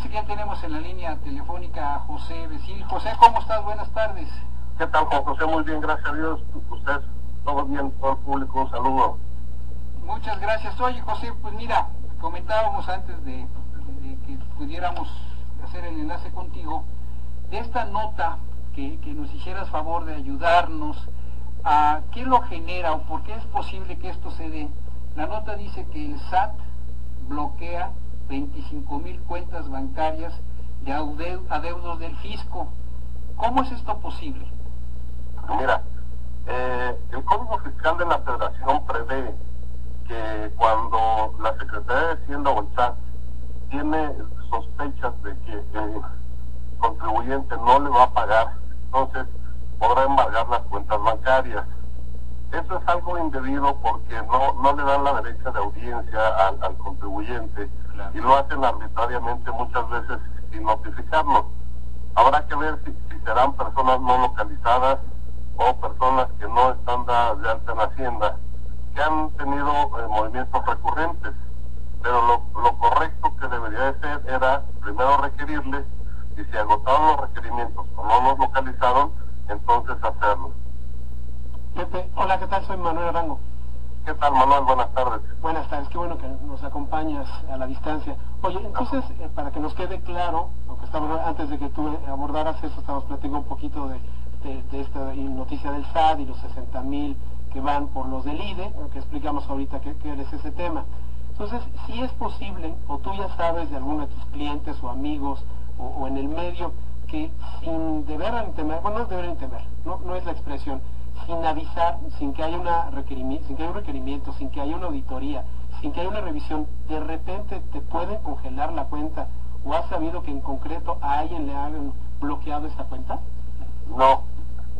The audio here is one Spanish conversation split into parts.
Parece que ya tenemos en la línea telefónica a José Becil. José, ¿cómo estás? Buenas tardes. ¿Qué tal, Juan José? Muy bien, gracias a Dios. Usted, todo bien, todo el público, un saludo. Muchas gracias. Oye, José, pues mira, comentábamos antes de, de que pudiéramos hacer el enlace contigo, de esta nota que, que nos hicieras favor de ayudarnos a qué lo genera o por qué es posible que esto se dé. La nota dice que el SAT bloquea 25 mil cuentas bancarias de adeu- adeudos del fisco. ¿Cómo es esto posible? Mira, eh, el Código Fiscal de la Federación prevé que cuando la Secretaría de Hacienda o el SAT tiene sospechas de que el contribuyente no le va a pagar, entonces podrá embargar las cuentas bancarias. Eso es algo indebido porque no, no le dan la derecha de audiencia al contribuyente Y lo hacen arbitrariamente muchas veces sin notificarlo. Habrá que ver si, serán personas no localizadas o personas que no están da- de alta en Hacienda, que han tenido eh, movimientos recurrentes. Pero lo, correcto que debería de ser era primero requerirles y si agotaron los requerimientos o no los localizaron, entonces hacerlo. Hola, ¿qué tal? Soy Manuel Arango. ¿Qué tal, Manuel? Buenas tardes. Buenas tardes, qué bueno que nos acompañas a la distancia. Oye, entonces, eh, para que nos quede claro, aunque estamos, antes de que tú abordaras eso, estamos platicando un poquito de, de- esta noticia del SAD y los 60 mil que van por los del IDE, que explicamos ahorita qué qué es ese tema. Entonces, si es posible, o tú ya sabes de alguno de tus clientes o amigos o, en el medio, que sin deber temer, bueno, no deber temer, no, no es la expresión, sin avisar, sin que haya una requerimiento, sin que haya un requerimiento, sin que haya una auditoría, sin que haya una revisión, de repente te pueden congelar la cuenta o has sabido que en concreto a alguien le hayan bloqueado esa cuenta? No,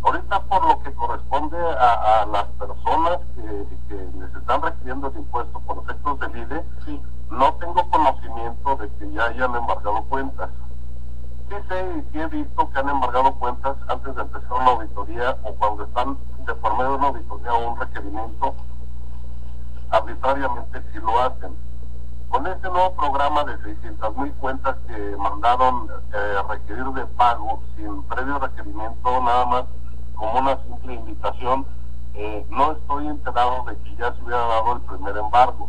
ahorita por lo que corresponde a, a las personas que, que les están requiriendo el impuesto por efectos del IDE, Sí. no tengo conocimiento de que ya hayan embargado cuentas. Sí sé y sí he visto que han embargado cuentas antes de empezar una auditoría o cuando están medio de una auditoría o un requerimiento, arbitrariamente sí lo hacen. Con este nuevo programa de 600 mil cuentas que mandaron eh, requerir de pago sin previo requerimiento, nada más como una simple invitación, eh, no estoy enterado de que ya se hubiera dado el primer embargo.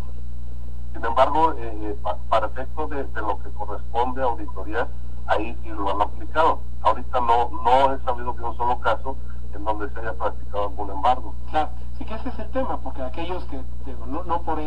Sin embargo, eh, pa- para efecto de, lo que corresponde a auditoría, ahí sí lo han aplicado no, no he sabido de un solo caso en donde se haya practicado algún embargo. Claro, sí que ese es el tema, porque aquellos que, digo, no, no por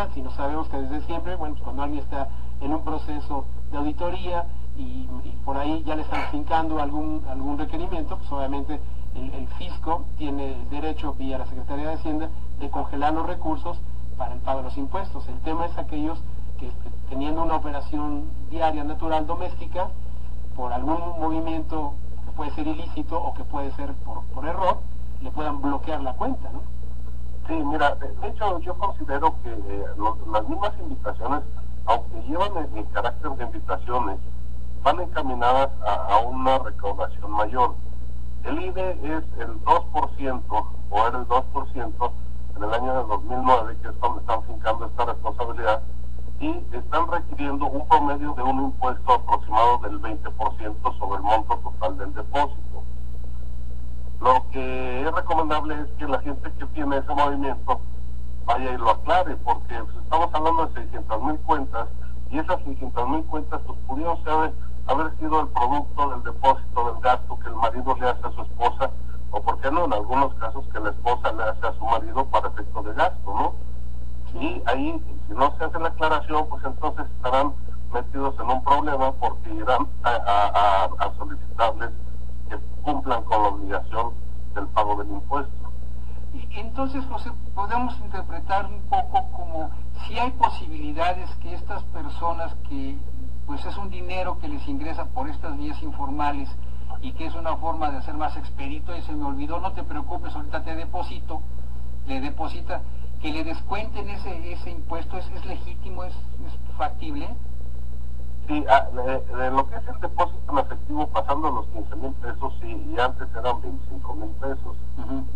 modalidad, sino sabemos que desde siempre, bueno, pues cuando alguien está en un proceso de auditoría y, por ahí ya le están fincando algún, algún requerimiento, pues obviamente el, fisco tiene el derecho vía la Secretaría de Hacienda de congelar los recursos para el pago de los impuestos. El tema es aquellos que teniendo una operación diaria natural doméstica, por algún movimiento que puede ser ilícito o que puede ser por, error, le puedan bloquear la cuenta. Sí, mira, de, hecho yo considero que eh, las mismas invitaciones, aunque llevan el, carácter de invitaciones, van encaminadas a, una recaudación mayor. El IDE es el 2%, o era el 2% en el año de 2009, que es donde están fincando esta responsabilidad, y están requiriendo un promedio de un impuesto aproximado del 20% sobre el monto total del depósito. Lo que es recomendable es que la gente que tiene ese movimiento vaya y lo aclare, porque estamos hablando de 600 mil cuentas y esas 600 mil cuentas pues, pudieron ser- haber sido el producto del depósito del gasto que el marido le hace a su esposa, o por qué no, en algunos casos que la esposa le hace a su marido para efecto de gasto, ¿no? Y ahí, si no se hace la aclaración, pues entonces estarán metidos en un problema porque irán a, a- a- a solicitarles que cumplan con la obligación del pago del impuesto. Y entonces, José, podemos interpretar un poco como si hay posibilidades que estas personas que pues es un dinero que les ingresa por estas vías informales y que es una forma de hacer más expedito y se me olvidó, no te preocupes, ahorita te deposito, le deposita, que le descuenten ese, ese impuesto, ¿es, es legítimo, es factible? Sí, ah, de, lo que es el depósito en efectivo pasando los 15 mil pesos, sí, y antes eran 25 mil pesos.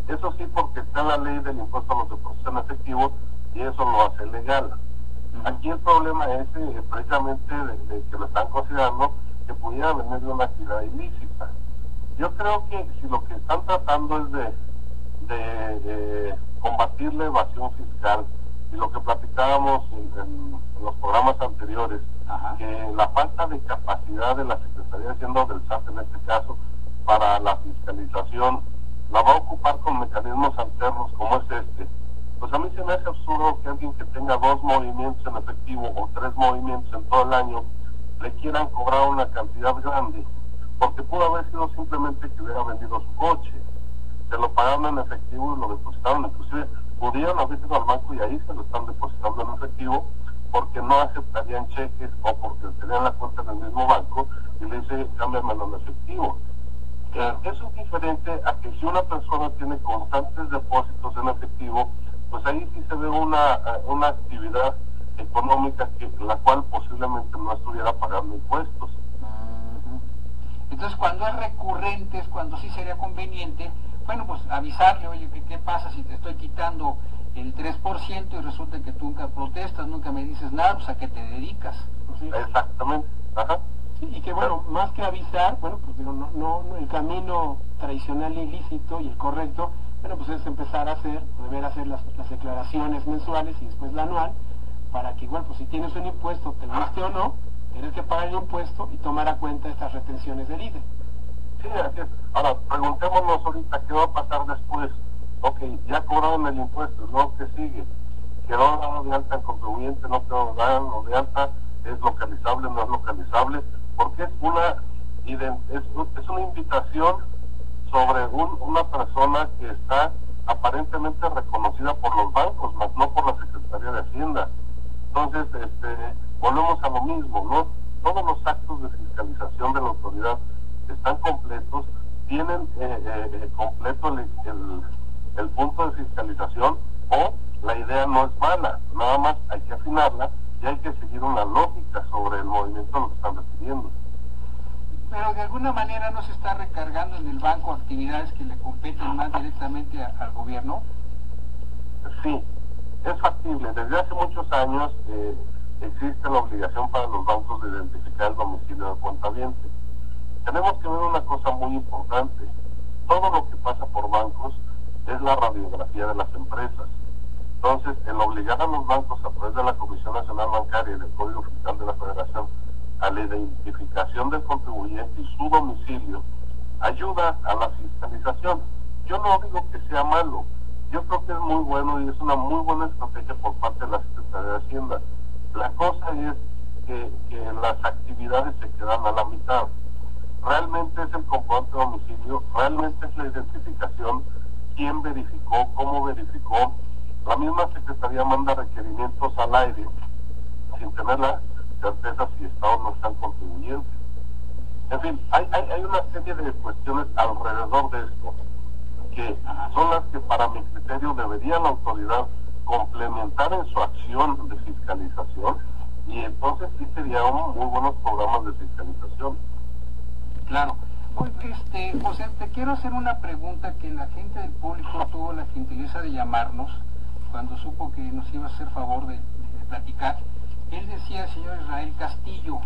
Eso sí, porque está la ley del impuesto a los depósitos en efectivo y eso lo hace legal. Aquí el problema es eh, precisamente de, que lo están considerando que pudiera venir de una actividad ilícita. Yo creo que si lo que están tratando es de, de, combatir la evasión fiscal y lo que platicábamos en, los programas anteriores, que la falta de capacidad de la Secretaría de Hacienda del SAT en este caso para la fiscalización la va a ocupar con mecanismos alternos como es este, pues a mí se me hace absurdo que alguien que tenga dos movimientos en efectivo o tres movimientos en todo el año le quieran cobrar una cantidad grande, porque pudo haber sido simplemente que hubiera vendido su coche. Se lo pagaron en efectivo y lo depositaron, inclusive pudieron haber ido al banco y ahí se lo están depositando en efectivo porque no aceptarían cheques o porque tenían la cuenta en el mismo banco y le dice cámbiamelo en efectivo. Eh, eso es diferente a que si una persona tiene constantes depósitos en efectivo, pues ahí sí se ve una, eh, una actividad económica que la cual posiblemente no estuviera pagando impuestos. Entonces, cuando es recurrente, es cuando sí sería conveniente, bueno, pues avisarle, oye, ¿qué, pasa si te estoy quitando el 3% y resulta que tú nunca protestas, nunca me dices nada, pues a qué te dedicas? Exactamente. Ajá. Sí, y que bueno, más que avisar, bueno, pues digo, no, no, el camino tradicional ilícito y el correcto, bueno, pues es empezar a hacer, deber hacer las, las declaraciones mensuales y después la anual, para que igual, pues si tienes un impuesto, te guste o no, tienes que pagar el impuesto y tomar a cuenta estas retenciones del IDE. Sí, así es. Ahora, preguntémonos ahorita qué va a pasar después. Ok, ya cobraron el impuesto, ¿no? ¿Qué sigue? ¿Quedó dado de alta el contribuyente? ¿No quedó dado de alta? ¿Es localizable? ¿No es localizable? Porque es una, es, una invitación sobre un, una persona que está aparentemente reconocida por los bancos, no por la Secretaría de Hacienda. Entonces, este, volvemos a lo mismo, ¿no? Todos los actos de fiscalización de la autoridad están completos, tienen eh, eh, eh, completo el, punto de fiscalización o la idea no es mala, nada más hay que afinarla y hay que seguir una lógica sobre el movimiento lo que están recibiendo. Pero de alguna manera no se está recargando en el banco actividades que le competen más directamente al gobierno. Sí, es factible. Desde hace muchos años eh, existe la obligación para los bancos de identificar el domicilio del cuentaviente. Tenemos que ver una cosa muy importante. Todo lo que pasa por bancos es la radiografía de las empresas. Entonces, el obligar a los bancos a través de la Comisión Nacional Bancaria y del Código Fiscal de la Federación a la identificación del contribuyente y su domicilio ayuda a la fiscalización. Yo no digo que sea malo, yo creo que es muy bueno y es una muy buena estrategia por parte de la Secretaría de Hacienda. La cosa es que, las actividades se quedan a la mitad. Realmente es el comprobante de domicilio, realmente es la identificación, quién verificó, cómo verificó. La misma Secretaría manda requerimientos al aire sin tener la certeza si Estados no están contribuyentes. En fin, hay, una serie de cuestiones alrededor de esto que son las que para mi criterio debería la autoridad complementar en su acción de fiscalización y entonces sí serían muy buenos programas de fiscalización. Claro. Este, José, te quiero hacer una pregunta que la gente del público tuvo la gentileza de llamarnos cuando supo que nos iba a hacer favor de, platicar. Él decía, señor Israel Castillo,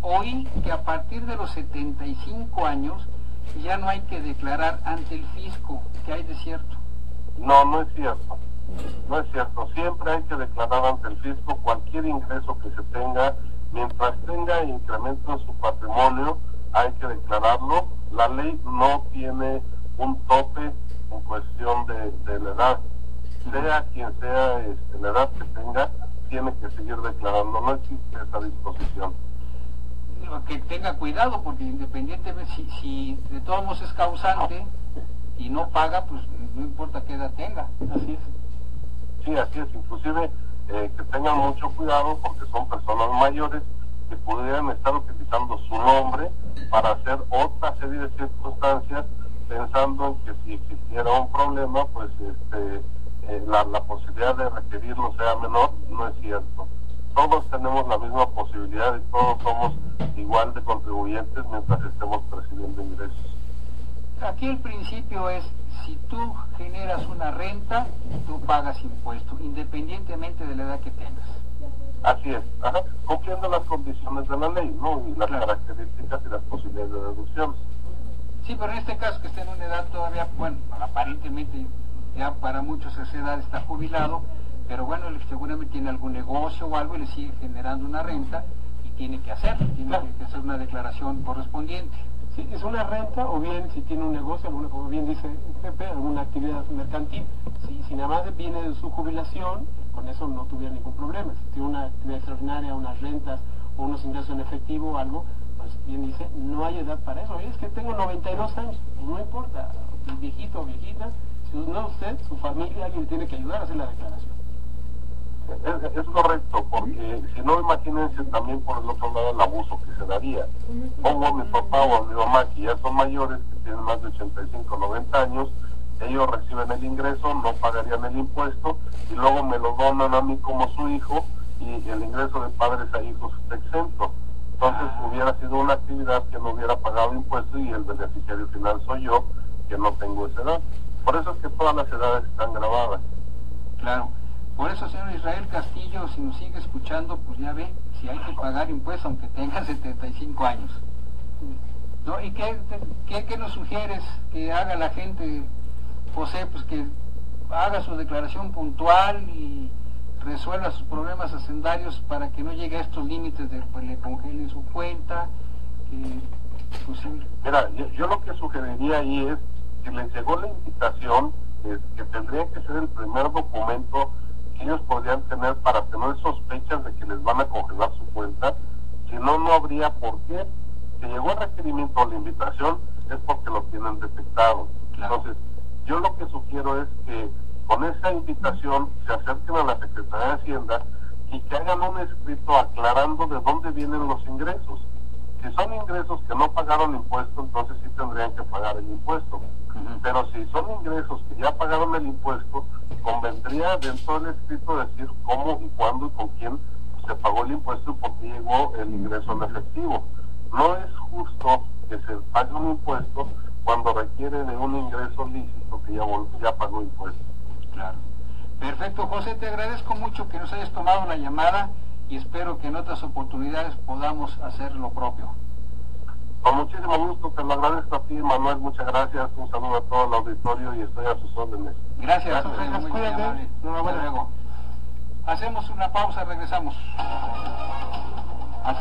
hoy que a partir de los 75 años ya no hay que declarar ante el fisco que hay desierto. No, no es cierto. No es cierto. Siempre hay que declarar ante el fisco cualquier ingreso que se tenga. Mientras tenga incremento en su patrimonio, hay que declararlo. La ley no tiene un tope en cuestión de, la edad. Sea quien sea este, la edad que tenga, tiene que seguir declarando. No existe esa disposición que tenga cuidado, porque independientemente si, si de todos modos es causante y no paga, pues no importa qué edad tenga. Así es. Sí, así es. Inclusive eh, que tengan mucho cuidado porque son personas mayores que pudieran estar utilizando su nombre para hacer otra serie de circunstancias pensando en que si existiera un problema, pues este, eh, la, la posibilidad de requerirlo sea menor, no es cierto. Todos tenemos la misma posibilidad y todos somos igual de contribuyentes mientras estemos percibiendo ingresos. Aquí el principio es, si tú generas una renta, tú pagas impuesto, independientemente de la edad que tengas. Así es, ajá, cumpliendo las condiciones de la ley, ¿no? Y las Claro. características y las posibilidades de deducción. Sí, pero en este caso que está en una edad todavía, bueno, aparentemente ya para muchos a esa edad está jubilado, pero bueno, él seguramente tiene algún negocio o algo y le sigue generando una renta y tiene que hacer, tiene Claro. que hacer una declaración correspondiente. Sí, es una renta o bien si tiene un negocio, alguna, como bien dice Pepe, alguna actividad mercantil. Si, si nada más viene de su jubilación, con eso no tuviera ningún problema. Si tiene una actividad extraordinaria, unas rentas o unos ingresos en efectivo o algo, pues bien dice, no hay edad para eso. Es que tengo 92 años, pues no importa, viejito o viejita, si no usted, su familia, alguien le tiene que ayudar a hacer la declaración. Es, es correcto, porque si no, imagínense también por el otro lado el abuso que se daría. Pongo a mi papá o a mi mamá, que ya son mayores, que tienen más de 85, 90 años, ellos reciben el ingreso, no pagarían el impuesto, y luego me lo donan a mí como su hijo, y el ingreso de padres a hijos está exento. Entonces Ah. hubiera sido una actividad que no hubiera pagado impuestos y el beneficiario final soy yo, que no tengo esa edad. Por eso es que todas las edades están grabadas. Claro. Por eso, señor Israel Castillo, si nos sigue escuchando, pues ya ve, si hay que pagar impuestos aunque tenga 75 años. ¿No? ¿Y qué, qué, qué nos sugieres que haga la gente, José? Pues que haga su declaración puntual y resuelva sus problemas hacendarios para que no llegue a estos límites de pues le congelen su cuenta, que pues, Mira, yo, yo lo que sugeriría ahí es que les llegó la invitación, eh, que tendría que ser el primer documento que ellos podrían tener para tener sospechas de que les van a congelar su cuenta. Si no, no habría por qué. Si llegó el requerimiento o la invitación es porque lo tienen detectado. Claro. Entonces, yo lo que sugiero es que con esa invitación se acerquen a la Secretaría de Hacienda y que hagan un escrito aclarando de dónde vienen los ingresos. Si son ingresos que no pagaron impuesto, entonces sí tendrían que pagar el impuesto. Pero si son ingresos que ya pagaron el impuesto, convendría dentro del escrito decir cómo y cuándo y con quién se pagó el impuesto y por qué llegó el ingreso en efectivo. No es justo que se pague un impuesto cuando requiere de un ingreso lícito que ya, ya pagó impuesto. Claro. Perfecto, José, te agradezco mucho que nos hayas tomado la llamada y espero que en otras oportunidades podamos hacer lo propio. Con muchísimo gusto, te lo agradezco a ti, Manuel, muchas gracias, un saludo a todo el auditorio y estoy a sus órdenes. Gracias, Gracias, José, muy cuídate. amable. Enhorabuena. Hasta luego. Hacemos una pausa, regresamos. Hacemos